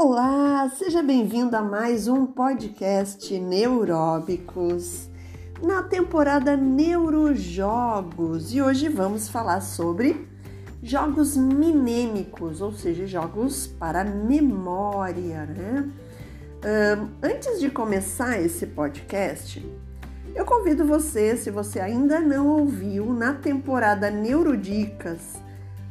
Olá, seja bem-vindo a mais um podcast Neuróbicos na temporada Neurojogos e hoje vamos falar sobre jogos minêmicos, ou seja, jogos para memória, né? Um, antes de começar esse podcast, eu convido você, se você ainda não ouviu, na temporada Neurodicas,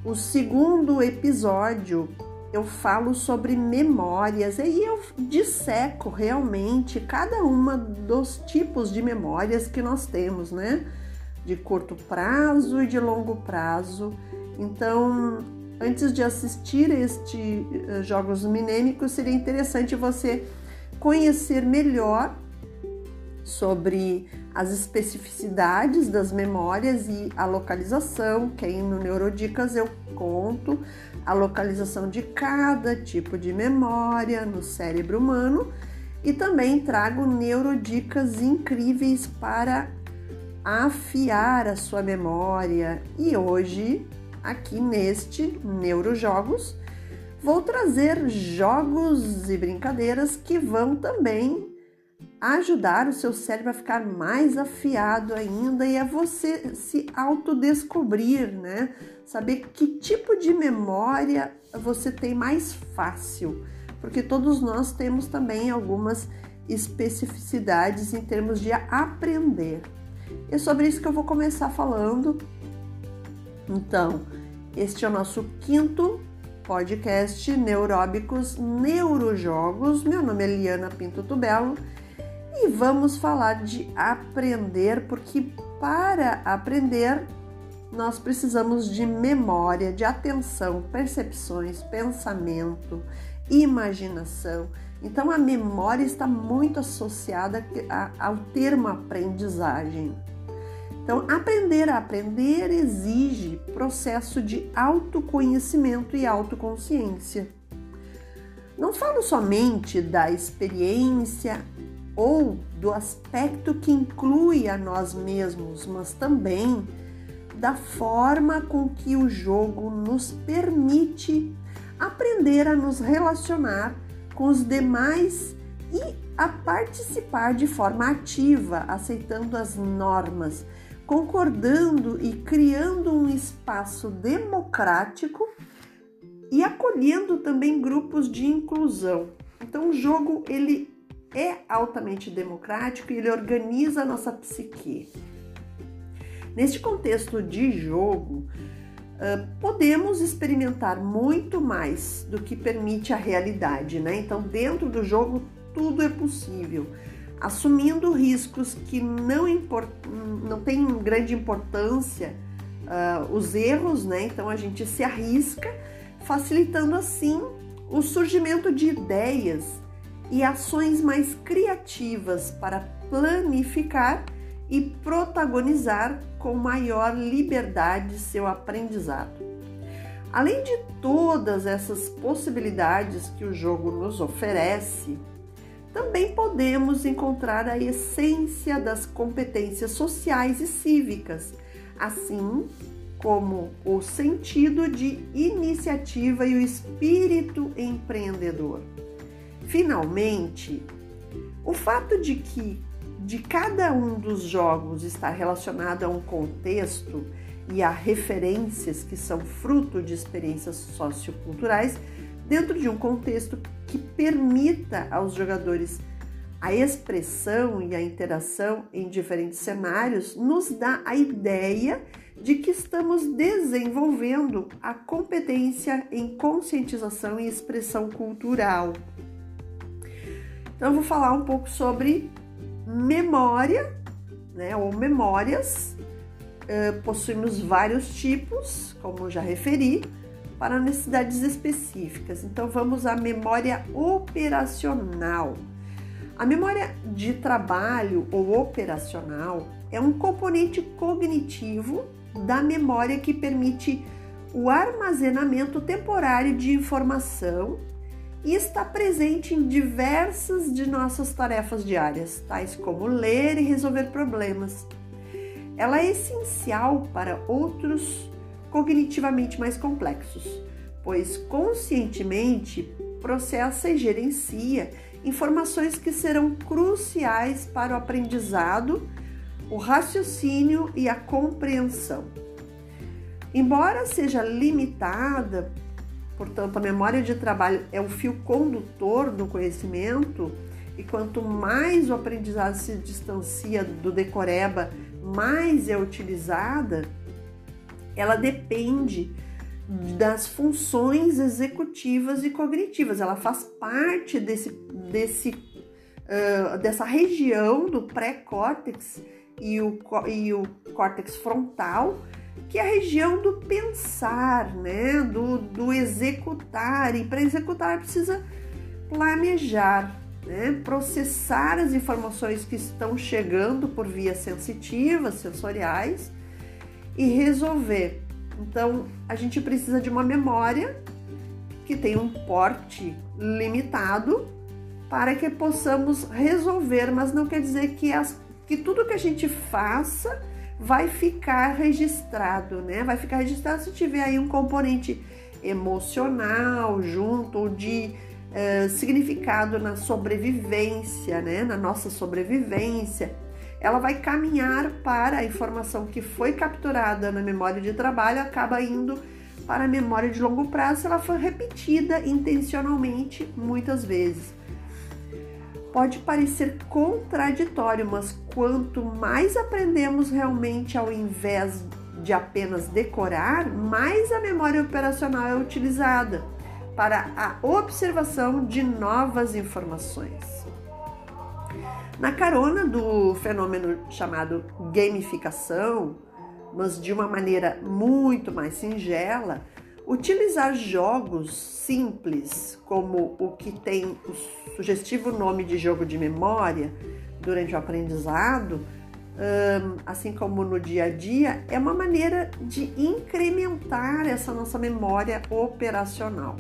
o segundo episódio eu falo sobre memórias e eu disseco realmente cada uma dos tipos de memórias que nós temos, né? De curto prazo e de longo prazo. Então, antes de assistir estes eh, jogos minêmicos, seria interessante você conhecer melhor sobre as especificidades das memórias e a localização, que aí no Neurodicas eu conto a localização de cada tipo de memória no cérebro humano e também trago neurodicas incríveis para afiar a sua memória. E hoje, aqui neste Neurojogos, vou trazer jogos e brincadeiras que vão também ajudar o seu cérebro a ficar mais afiado ainda e a você se autodescobrir, né? Saber que tipo de memória você tem mais fácil, porque todos nós temos também algumas especificidades em termos de aprender. É sobre isso que eu vou começar falando. Então, este é o nosso quinto podcast Neuróbicos Neurojogos. Meu nome é Liana Pinto Tubelo e vamos falar de aprender, porque para aprender nós precisamos de memória, de atenção, percepções, pensamento, imaginação. Então a memória está muito associada ao termo aprendizagem. Então, aprender a aprender exige processo de autoconhecimento e autoconsciência. Não falo somente da experiência ou do aspecto que inclui a nós mesmos, mas também da forma com que o jogo nos permite aprender a nos relacionar com os demais e a participar de forma ativa, aceitando as normas, concordando e criando um espaço democrático e acolhendo também grupos de inclusão. Então o jogo ele é altamente democrático e ele organiza a nossa psique. Neste contexto de jogo, podemos experimentar muito mais do que permite a realidade, né? Então, dentro do jogo, tudo é possível, assumindo riscos que não, import, não têm grande importância, uh, os erros, né? Então, a gente se arrisca, facilitando assim o surgimento de ideias e ações mais criativas para planificar e protagonizar com maior liberdade seu aprendizado. Além de todas essas possibilidades que o jogo nos oferece, também podemos encontrar a essência das competências sociais e cívicas, assim como o sentido de iniciativa e o espírito empreendedor. Finalmente, o fato de que de cada um dos jogos está relacionado a um contexto e a referências que são fruto de experiências socioculturais dentro de um contexto que permita aos jogadores a expressão e a interação em diferentes cenários, nos dá a ideia de que estamos desenvolvendo a competência em conscientização e expressão cultural. Então, eu vou falar um pouco sobre memória, né, ou memórias. Uh, possuímos vários tipos, como já referi, para necessidades específicas. Então vamos à memória operacional. A memória de trabalho ou operacional é um componente cognitivo da memória que permite o armazenamento temporário de informação e está presente em diversas de nossas tarefas diárias, tais como ler e resolver problemas. Ela é essencial para outros cognitivamente mais complexos, pois conscientemente processa e gerencia informações que serão cruciais para o aprendizado, o raciocínio e a compreensão. Embora seja limitada, portanto, a memória de trabalho é o fio condutor do conhecimento, e quanto mais o aprendizado se distancia do decoreba, mais é utilizada, ela depende das funções executivas e cognitivas. Ela faz parte desse, desse, uh, dessa região do pré-córtex e o, e o córtex frontal, que é a região do pensar, né? do, do executar. E para executar precisa planejar, né? processar as informações que estão chegando por vias sensitivas, sensoriais e resolver. Então, a gente precisa de uma memória que tem um porte limitado para que possamos resolver, mas não quer dizer que, as, que tudo que a gente faça vai ficar registrado, né? Vai ficar registrado se tiver aí um componente emocional junto de uh, significado na sobrevivência, né? Na nossa sobrevivência ela vai caminhar para a informação que foi capturada na memória de trabalho, acaba indo para a memória de longo prazo, ela foi repetida intencionalmente muitas vezes. Pode parecer contraditório, mas quanto mais aprendemos realmente ao invés de apenas decorar, mais a memória operacional é utilizada para a observação de novas informações. Na carona do fenômeno chamado gamificação, mas de uma maneira muito mais singela, utilizar jogos simples, como o que tem o sugestivo nome de jogo de memória durante o aprendizado, assim como no dia a dia, é uma maneira de incrementar essa nossa memória operacional.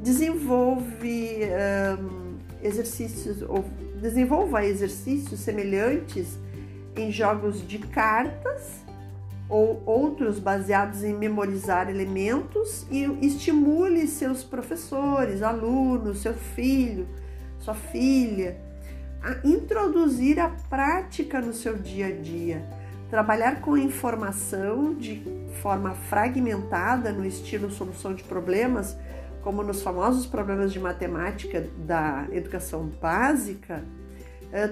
Desenvolve exercícios ou desenvolva exercícios semelhantes em jogos de cartas ou outros baseados em memorizar elementos e estimule seus professores, alunos, seu filho, sua filha a introduzir a prática no seu dia a dia. Trabalhar com informação de forma fragmentada no estilo solução de problemas como nos famosos problemas de matemática da educação básica,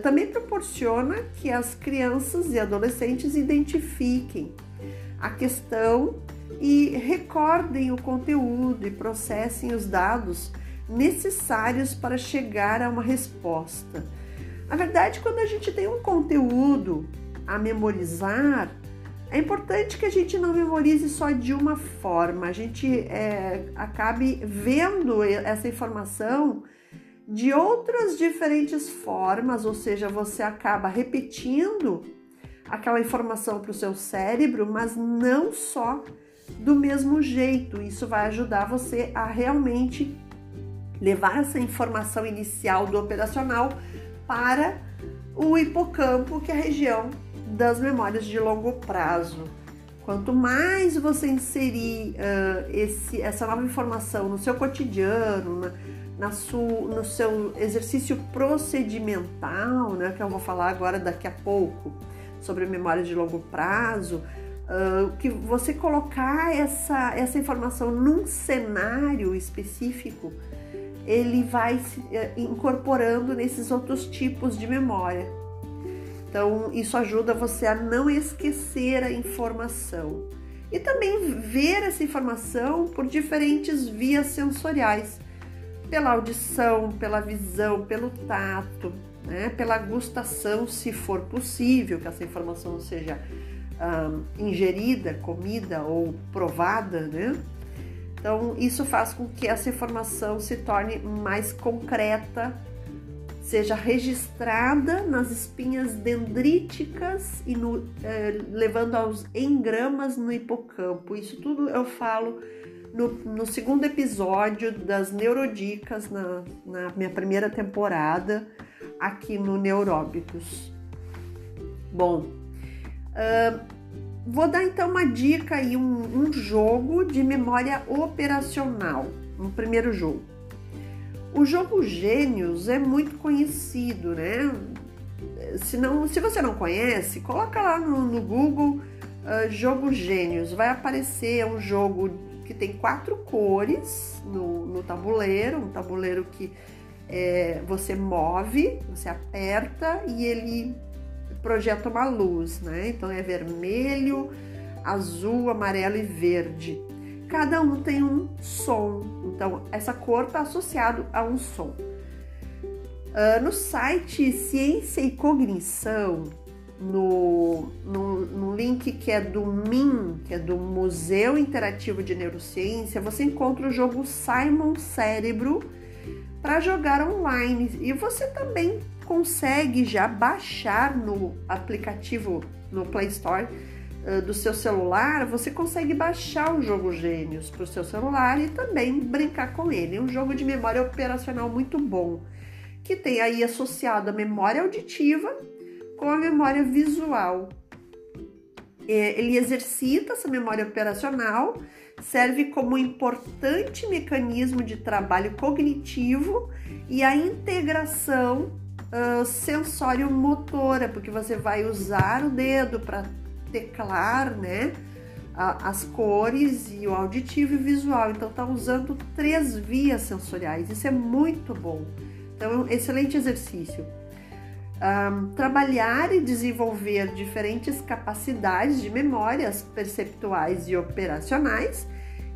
também proporciona que as crianças e adolescentes identifiquem a questão e recordem o conteúdo e processem os dados necessários para chegar a uma resposta. Na verdade, quando a gente tem um conteúdo a memorizar, é importante que a gente não memorize só de uma forma, a gente é, acabe vendo essa informação de outras diferentes formas, ou seja, você acaba repetindo aquela informação para o seu cérebro, mas não só do mesmo jeito. Isso vai ajudar você a realmente levar essa informação inicial do operacional para o hipocampo, que é a região das memórias de longo prazo. Quanto mais você inserir uh, esse, essa nova informação no seu cotidiano, na, na no seu exercício procedimental, né, que eu vou falar agora daqui a pouco sobre memórias de longo prazo, uh, que você colocar essa, essa informação num cenário específico, ele vai se uh, incorporando nesses outros tipos de memória. Então, isso ajuda você a não esquecer a informação e também ver essa informação por diferentes vias sensoriais pela audição, pela visão, pelo tato, né? pela gustação, se for possível que essa informação seja um, ingerida, comida ou provada, né? Então, isso faz com que essa informação se torne mais concreta seja registrada nas espinhas dendríticas e no, eh, levando aos engramas no hipocampo. Isso tudo eu falo no, no segundo episódio das Neurodicas, na, na, minha primeira temporada, aqui no Neuróbicos. Bom, uh, vou dar então uma dica aí, um, um jogo de memória operacional, um primeiro jogo. O jogo Gênios é muito conhecido, né? Se, não, se você não conhece, coloca lá no, no Google uh, Jogo Gênios. Vai aparecer um jogo que tem quatro cores no, no tabuleiro, um tabuleiro que é, você move, você aperta e ele projeta uma luz, né? Então é vermelho, azul, amarelo e verde. Cada um tem um som, então essa cor está associado a um som. Uh, no site Ciência e Cognição, no, no, no, link que é do MIN, que é do Museu Interativo de Neurociência, você encontra o jogo Simon Cérebro para jogar online. E você também consegue já baixar no aplicativo no Play Store uh, do seu celular, você consegue baixar o jogo Gênios para o seu celular e também brincar com ele. É um jogo de memória operacional muito bom, que tem aí associado a memória auditiva com a memória visual. É, ele exercita essa memória operacional, serve como importante mecanismo de trabalho cognitivo e a integração uh, sensório-motora, porque você vai usar o dedo para teclar, né? as cores e o auditivo e o visual. Então, tá usando três vias sensoriais. Isso é muito bom. Então, é um excelente exercício. Um, trabalhar e desenvolver diferentes capacidades de memórias perceptuais e operacionais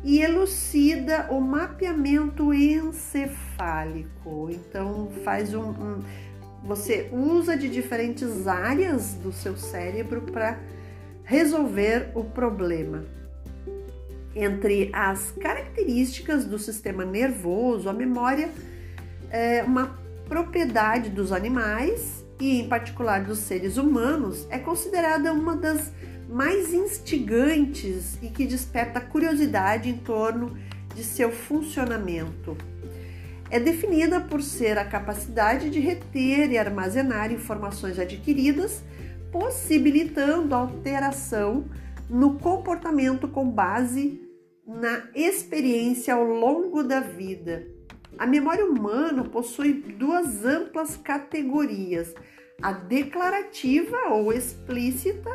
e elucida o mapeamento encefálico. Então, faz um, um você usa de diferentes áreas do seu cérebro para resolver o problema. Entre as características do sistema nervoso, a memória é uma propriedade dos animais e, em particular, dos seres humanos, é considerada uma das mais instigantes e que desperta curiosidade em torno de seu funcionamento é definida por ser a capacidade de reter e armazenar informações adquiridas, possibilitando alteração no comportamento com base na experiência ao longo da vida. A memória humana possui duas amplas categorias: a declarativa ou explícita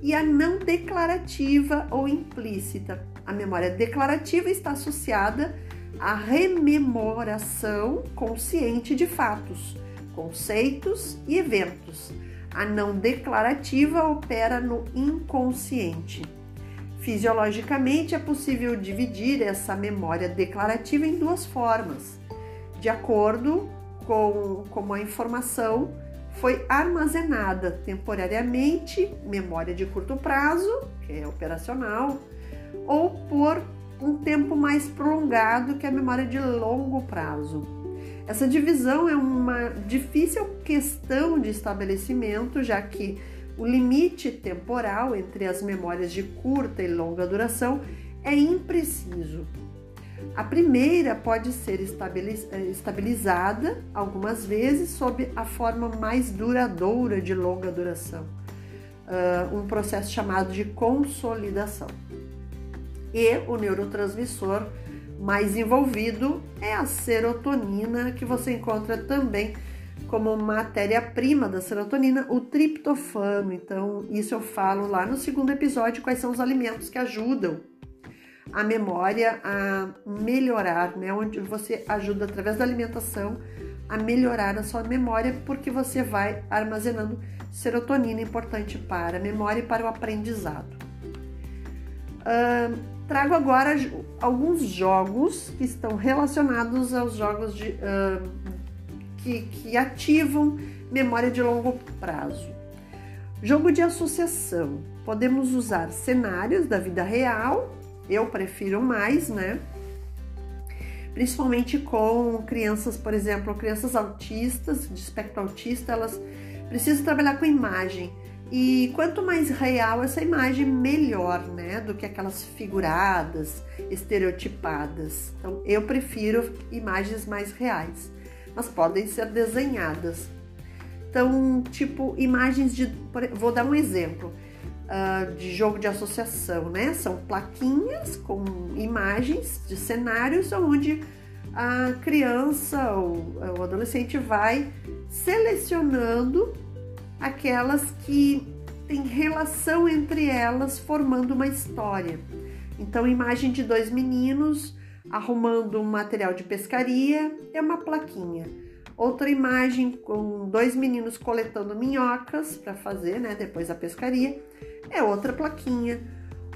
e a não declarativa ou implícita. A memória declarativa está associada a rememoração consciente de fatos, conceitos e eventos. A não declarativa opera no inconsciente. Fisiologicamente, é possível dividir essa memória declarativa em duas formas, de acordo com como a informação foi armazenada temporariamente, memória de curto prazo, que é operacional, ou por um tempo mais prolongado que a memória de longo prazo. Essa divisão é uma difícil questão de estabelecimento, já que o limite temporal entre as memórias de curta e longa duração é impreciso. A primeira pode ser estabilizada algumas vezes sob a forma mais duradoura de longa duração, um processo chamado de consolidação e o neurotransmissor mais envolvido é a serotonina, que você encontra também como matéria-prima da serotonina, o triptofano. Então, isso eu falo lá no segundo episódio, quais são os alimentos que ajudam a memória a melhorar, né? Onde você ajuda através da alimentação a melhorar a sua memória, porque você vai armazenando serotonina importante para a memória e para o aprendizado. Uh, trago agora alguns jogos que estão relacionados aos jogos de, uh, que, que ativam memória de longo prazo. Jogo de associação. Podemos usar cenários da vida real, eu prefiro mais, né? Principalmente com crianças, por exemplo, crianças autistas, de espectro autista, elas precisam trabalhar com imagem. E quanto mais real essa imagem, melhor, né? Do que aquelas figuradas, estereotipadas. Então, eu prefiro imagens mais reais, mas podem ser desenhadas. Então, tipo, imagens de. Vou dar um exemplo uh, de jogo de associação, né? São plaquinhas com imagens de cenários onde a criança ou o adolescente vai selecionando aquelas que têm relação entre elas, formando uma história. Então, imagem de dois meninos arrumando um material de pescaria é uma plaquinha. Outra imagem com dois meninos coletando minhocas para fazer, né, depois da pescaria, é outra plaquinha.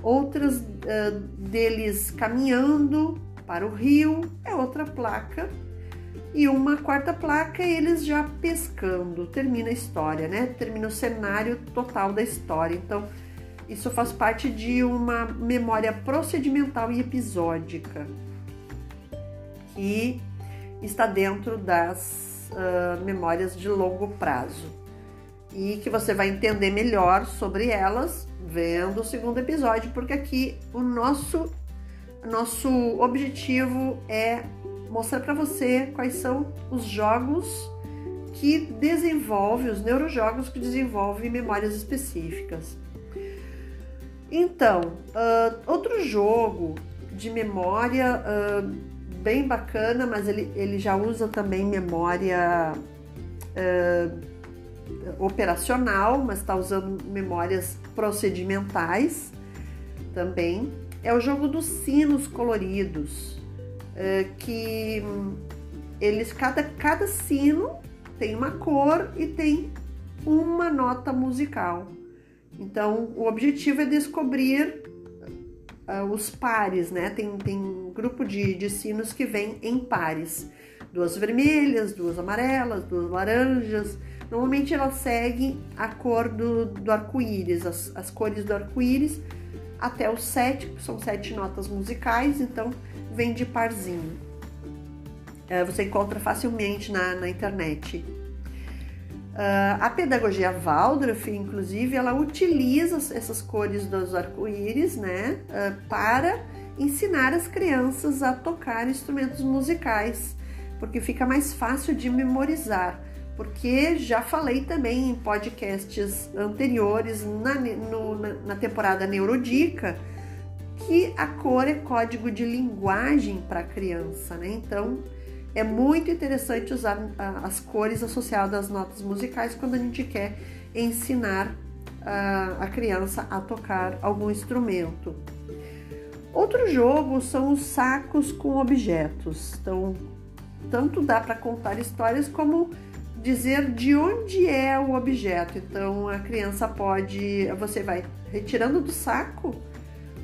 Outras uh, deles caminhando para o rio é outra placa. E uma quarta placa, eles já pescando. Termina a história, né? Termina o cenário total da história. Então, isso faz parte de uma memória procedimental e episódica que está dentro das uh, memórias de longo prazo e que você vai entender melhor sobre elas vendo o segundo episódio, porque aqui o nosso nosso objetivo é mostrar para você quais são os jogos que desenvolvem, os neurojogos que desenvolvem memórias específicas. Então, uh, outro jogo de memória uh, bem bacana, mas ele, ele já usa também memória uh, operacional, mas está usando memórias procedimentais também. É o jogo dos sinos coloridos, que eles cada, cada sino tem uma cor e tem uma nota musical. Então, o objetivo é descobrir uh, os pares, né? Tem, tem um grupo de, de sinos que vem em pares. Duas vermelhas, duas amarelas, duas laranjas. Normalmente ela segue a cor do, do arco-íris, as, as cores do arco-íris, até os sete, são sete notas musicais, então vem de parzinho. Uh, você encontra facilmente na, na internet. Uh, a pedagogia Waldorf, inclusive, ela utiliza essas cores dos arco-íris, né, uh, para ensinar as crianças a tocar instrumentos musicais, porque fica mais fácil de memorizar. Porque já falei também em podcasts anteriores, na, no, na, na temporada Neurodica, que a cor é código de linguagem para a criança, né? Então, é muito interessante usar as cores associadas às notas musicais quando a gente quer ensinar a criança a tocar algum instrumento. Outro jogo são os sacos com objetos. Então, tanto dá para contar histórias como dizer de onde é o objeto. Então, a criança pode, você vai retirando do saco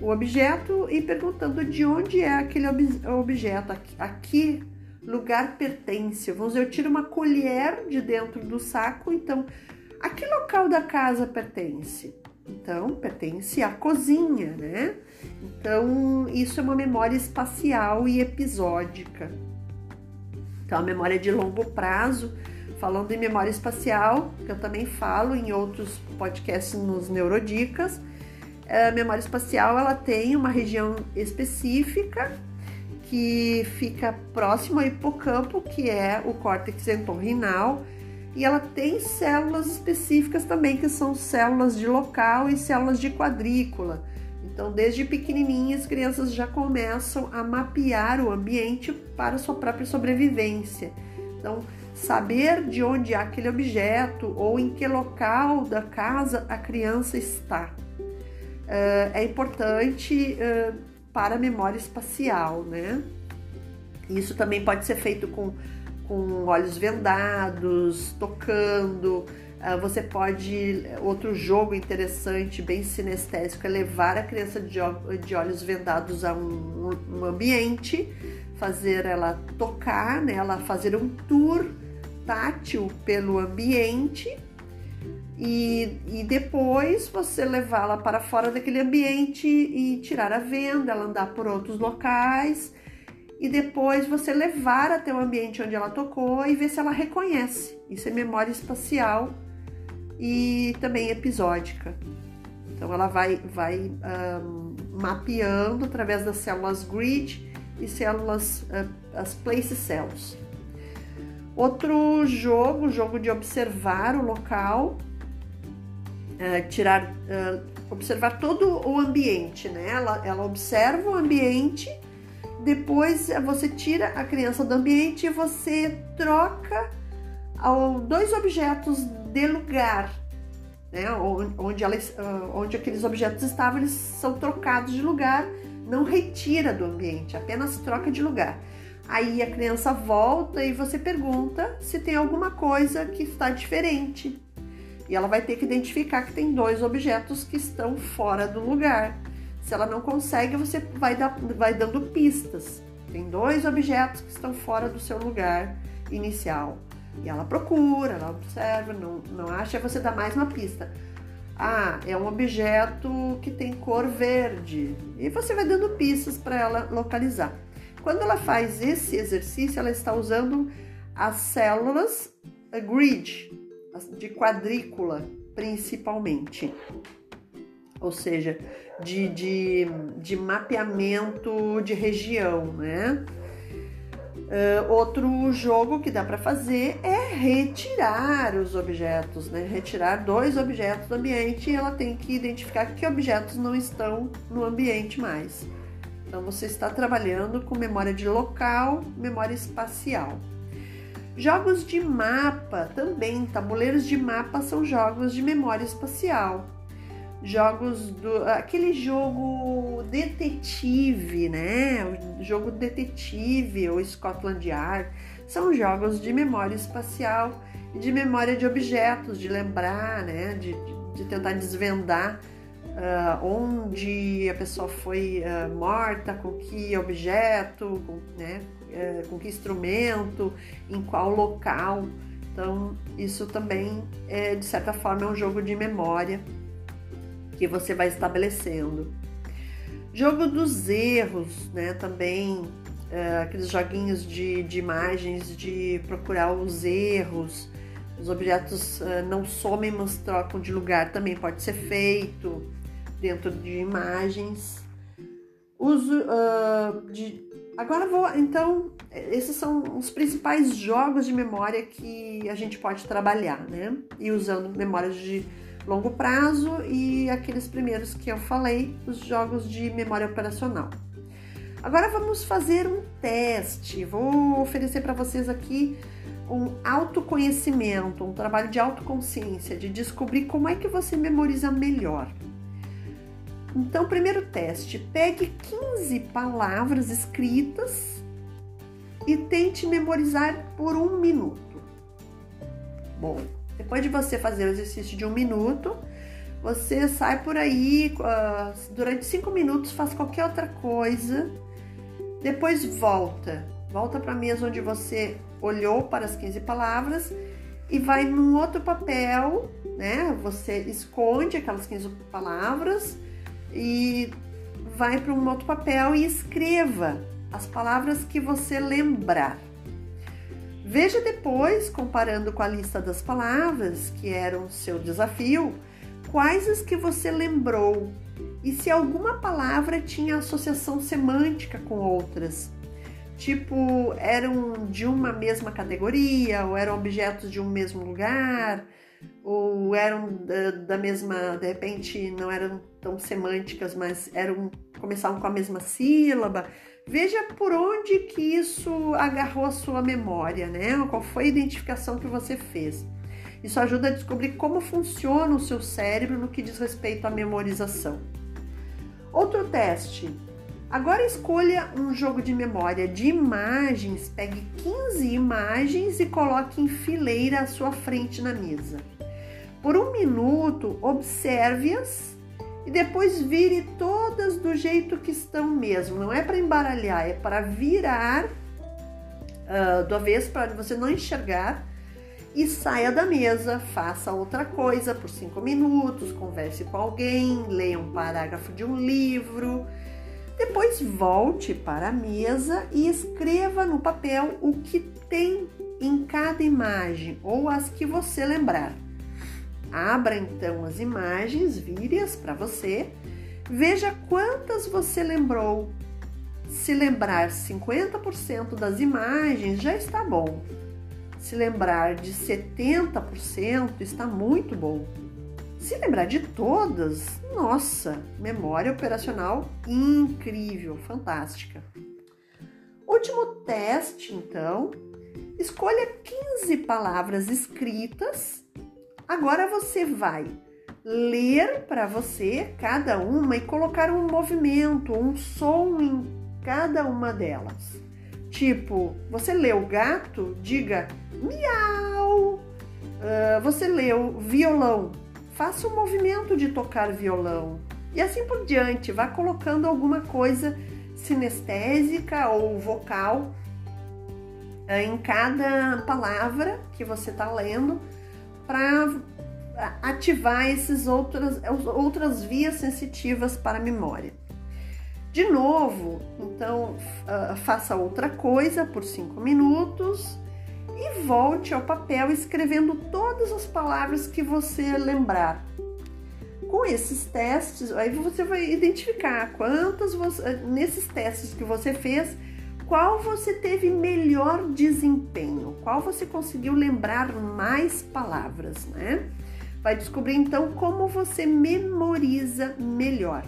o objeto e perguntando de onde é aquele objeto. Aqui lugar pertence. Vamos dizer, eu tiro uma colher de dentro do saco, então a que local da casa pertence? Então, pertence à cozinha, né? Então, isso é uma memória espacial e episódica. Então, a memória de longo prazo, falando em memória espacial, que eu também falo em outros podcasts nos Neurodicas, a memória espacial ela tem uma região específica que fica próximo ao hipocampo, que é o córtex entorrinal, e ela tem células específicas também, que são células de local e células de quadrícula. Então, desde pequenininhas, as crianças já começam a mapear o ambiente para sua própria sobrevivência. Então, saber de onde há aquele objeto ou em que local da casa a criança está. Uh, é importante uh, para a memória espacial, né? Isso também pode ser feito com, com olhos vendados, tocando. Uh, você pode. Outro jogo interessante, bem sinestésico, é levar a criança de, de olhos vendados a um, um ambiente, fazer ela tocar, né? ela fazer um tour tátil pelo ambiente e, e depois você levá-la para fora daquele ambiente e tirar a venda, ela andar por outros locais e depois você levar até o ambiente onde ela tocou e ver se ela reconhece. Isso é memória espacial e também episódica. Então ela vai, vai um, mapeando através das células grid e células, uh, as place cells. Outro jogo, jogo de observar o local, uh, tirar, uh, observar todo o ambiente, né? Ela, ela observa o ambiente depois você tira a criança do ambiente e você troca dois objetos de lugar, né? onde, elas, ah, onde aqueles objetos estavam, eles são trocados de lugar, não retira do ambiente, apenas troca de lugar. Aí a criança volta e você pergunta se tem alguma coisa que está diferente. E ela vai ter que identificar que tem dois objetos que estão fora do lugar. Se ela não consegue, você vai, dar, vai dando pistas. Tem dois objetos que estão fora do seu lugar inicial. E ela procura, ela observa, não, não acha, você dá mais uma pista. Ah, é um objeto que tem cor verde. E você vai dando pistas para ela localizar. Quando ela faz esse exercício, ela está usando as células grid, de quadrícula principalmente. Ou seja, de, de, de mapeamento de região, né? Uh, outro jogo que dá para fazer é retirar os objetos, né? Retirar dois objetos do ambiente e ela tem que identificar que objetos não estão no ambiente mais. Então você está trabalhando com memória de local, memória espacial. Jogos de mapa também, tabuleiros de mapa são jogos de memória espacial jogos do aquele jogo detetive, né? O jogo detetive ou Scotland Yard são jogos de memória espacial e de memória de objetos, de lembrar, né? De, de tentar desvendar uh, onde a pessoa foi uh, morta, com que objeto, com, né? Uh, com que instrumento, em qual local. Então, isso também, é, de certa forma, é um jogo de memória que você vai estabelecendo. Jogo dos erros, né? Também é, aqueles joguinhos de, de, imagens de procurar os erros. Os objetos é, não somem, mas trocam de lugar. Também pode ser feito dentro de imagens. Uso uh, de. Agora vou. Então, esses são os principais jogos de memória que a gente pode trabalhar, né? E usando memórias de longo prazo e aqueles primeiros que eu falei, os jogos de memória operacional. Agora vamos fazer um teste. Vou oferecer para vocês aqui um autoconhecimento, um trabalho de autoconsciência, de descobrir como é que você memoriza melhor. Então, primeiro teste: pegue 15 palavras escritas e tente memorizar por um minuto. Bom, depois de você fazer o exercício de um minuto, você sai por aí uh, durante cinco minutos, faz qualquer outra coisa, depois volta, volta para a mesa onde você olhou para as 15 palavras e vai num outro papel, né? Você esconde aquelas 15 palavras e vai para um outro papel e escreva as palavras que você lembrar. Veja depois, comparando com a lista das palavras que eram seu desafio, quais as que você lembrou e se alguma palavra tinha associação semântica com outras. Tipo, eram de uma mesma categoria, ou eram objetos de um mesmo lugar, ou eram da, da mesma, de repente não eram tão semânticas, mas eram começavam com a mesma sílaba. Veja por onde que isso agarrou a sua memória, né? Qual foi a identificação que você fez. Isso ajuda a descobrir como funciona o seu cérebro no que diz respeito à memorização. Outro teste. Agora escolha um jogo de memória de imagens, pegue 15 imagens e coloque em fileira à sua frente na mesa. Por um minuto, observe-as e depois vire todas do jeito que estão mesmo. Não é para embaralhar, é para virar uh, do avesso para você não enxergar e saia da mesa, faça outra coisa por cinco minutos, converse com alguém, leia um parágrafo de um livro. Depois volte para a mesa e escreva no papel o que tem em cada imagem ou as que você lembrar. Abra então as imagens, vire-as para você, veja quantas você lembrou. Se lembrar 50% das imagens, já está bom. Se lembrar de 70%, está muito bom. Se lembrar de todas, nossa, memória operacional incrível, fantástica. Último teste, então. Escolha 15 palavras escritas. Agora você vai ler para você cada uma e colocar um movimento, um som em cada uma delas. Tipo, você leu gato, diga miau. Uh, você leu violão, faça o um movimento de tocar violão. E assim por diante, vá colocando alguma coisa sinestésica ou vocal eh, em cada palavra que você está lendo para ativar esses outras, outras vias sensitivas para a memória. De novo, então uh, faça outra coisa por cinco minutos e volte ao papel escrevendo todas as palavras que você lembrar. Com esses testes, aí você vai identificar quantas você, nesses testes que você fez, qual você teve melhor desempenho, qual você conseguiu lembrar mais palavras, né? Vai descobrir então como você memoriza melhor.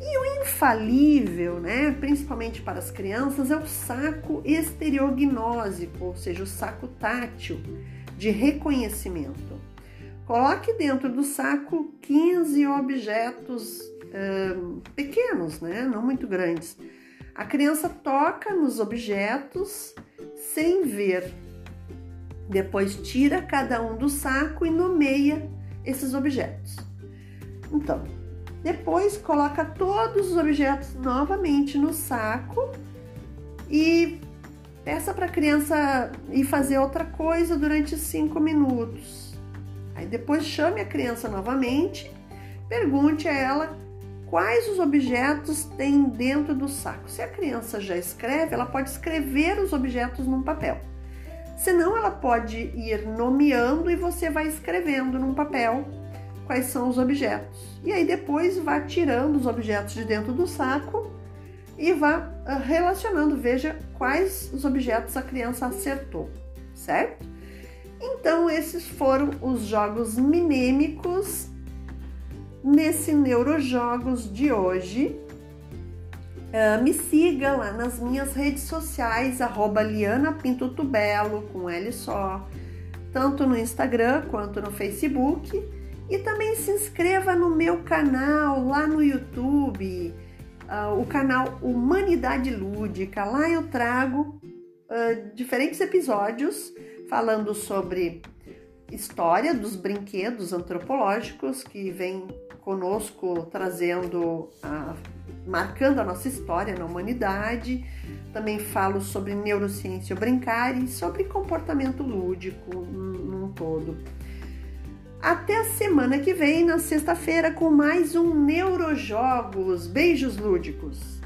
E o infalível, né, principalmente para as crianças, é o saco estereognósico, ou seja, o saco tátil de reconhecimento. Coloque dentro do saco 15 objetos uh, pequenos, né, não muito grandes. A criança toca nos objetos sem ver. Depois tira cada um do saco e nomeia esses objetos. Então, depois coloca todos os objetos novamente no saco e peça para a criança ir fazer outra coisa durante cinco minutos. Aí depois chame a criança novamente, pergunte a ela quais os objetos tem dentro do saco. Se a criança já escreve, ela pode escrever os objetos num papel. Senão, ela pode ir nomeando e você vai escrevendo num papel quais são os objetos. E aí depois vá tirando os objetos de dentro do saco e vá ah, relacionando, veja quais os objetos a criança acertou, certo? Então, esses foram os jogos minêmicos nesse Neurojogos de hoje. Uh, me siga lá nas minhas redes sociais, arroba Liana Pinto Tubelo, com L só, tanto no Instagram quanto no Facebook. E também se inscreva no meu canal lá no YouTube, uh, o canal Humanidade Lúdica. Lá eu trago uh, diferentes episódios falando sobre história dos brinquedos antropológicos que vem conosco trazendo a marcando a nossa história na humanidade. Também falo sobre neurociência brincar e sobre comportamento lúdico num todo. Até a semana que vem, na sexta-feira, com mais um Neurojogos. Beijos lúdicos!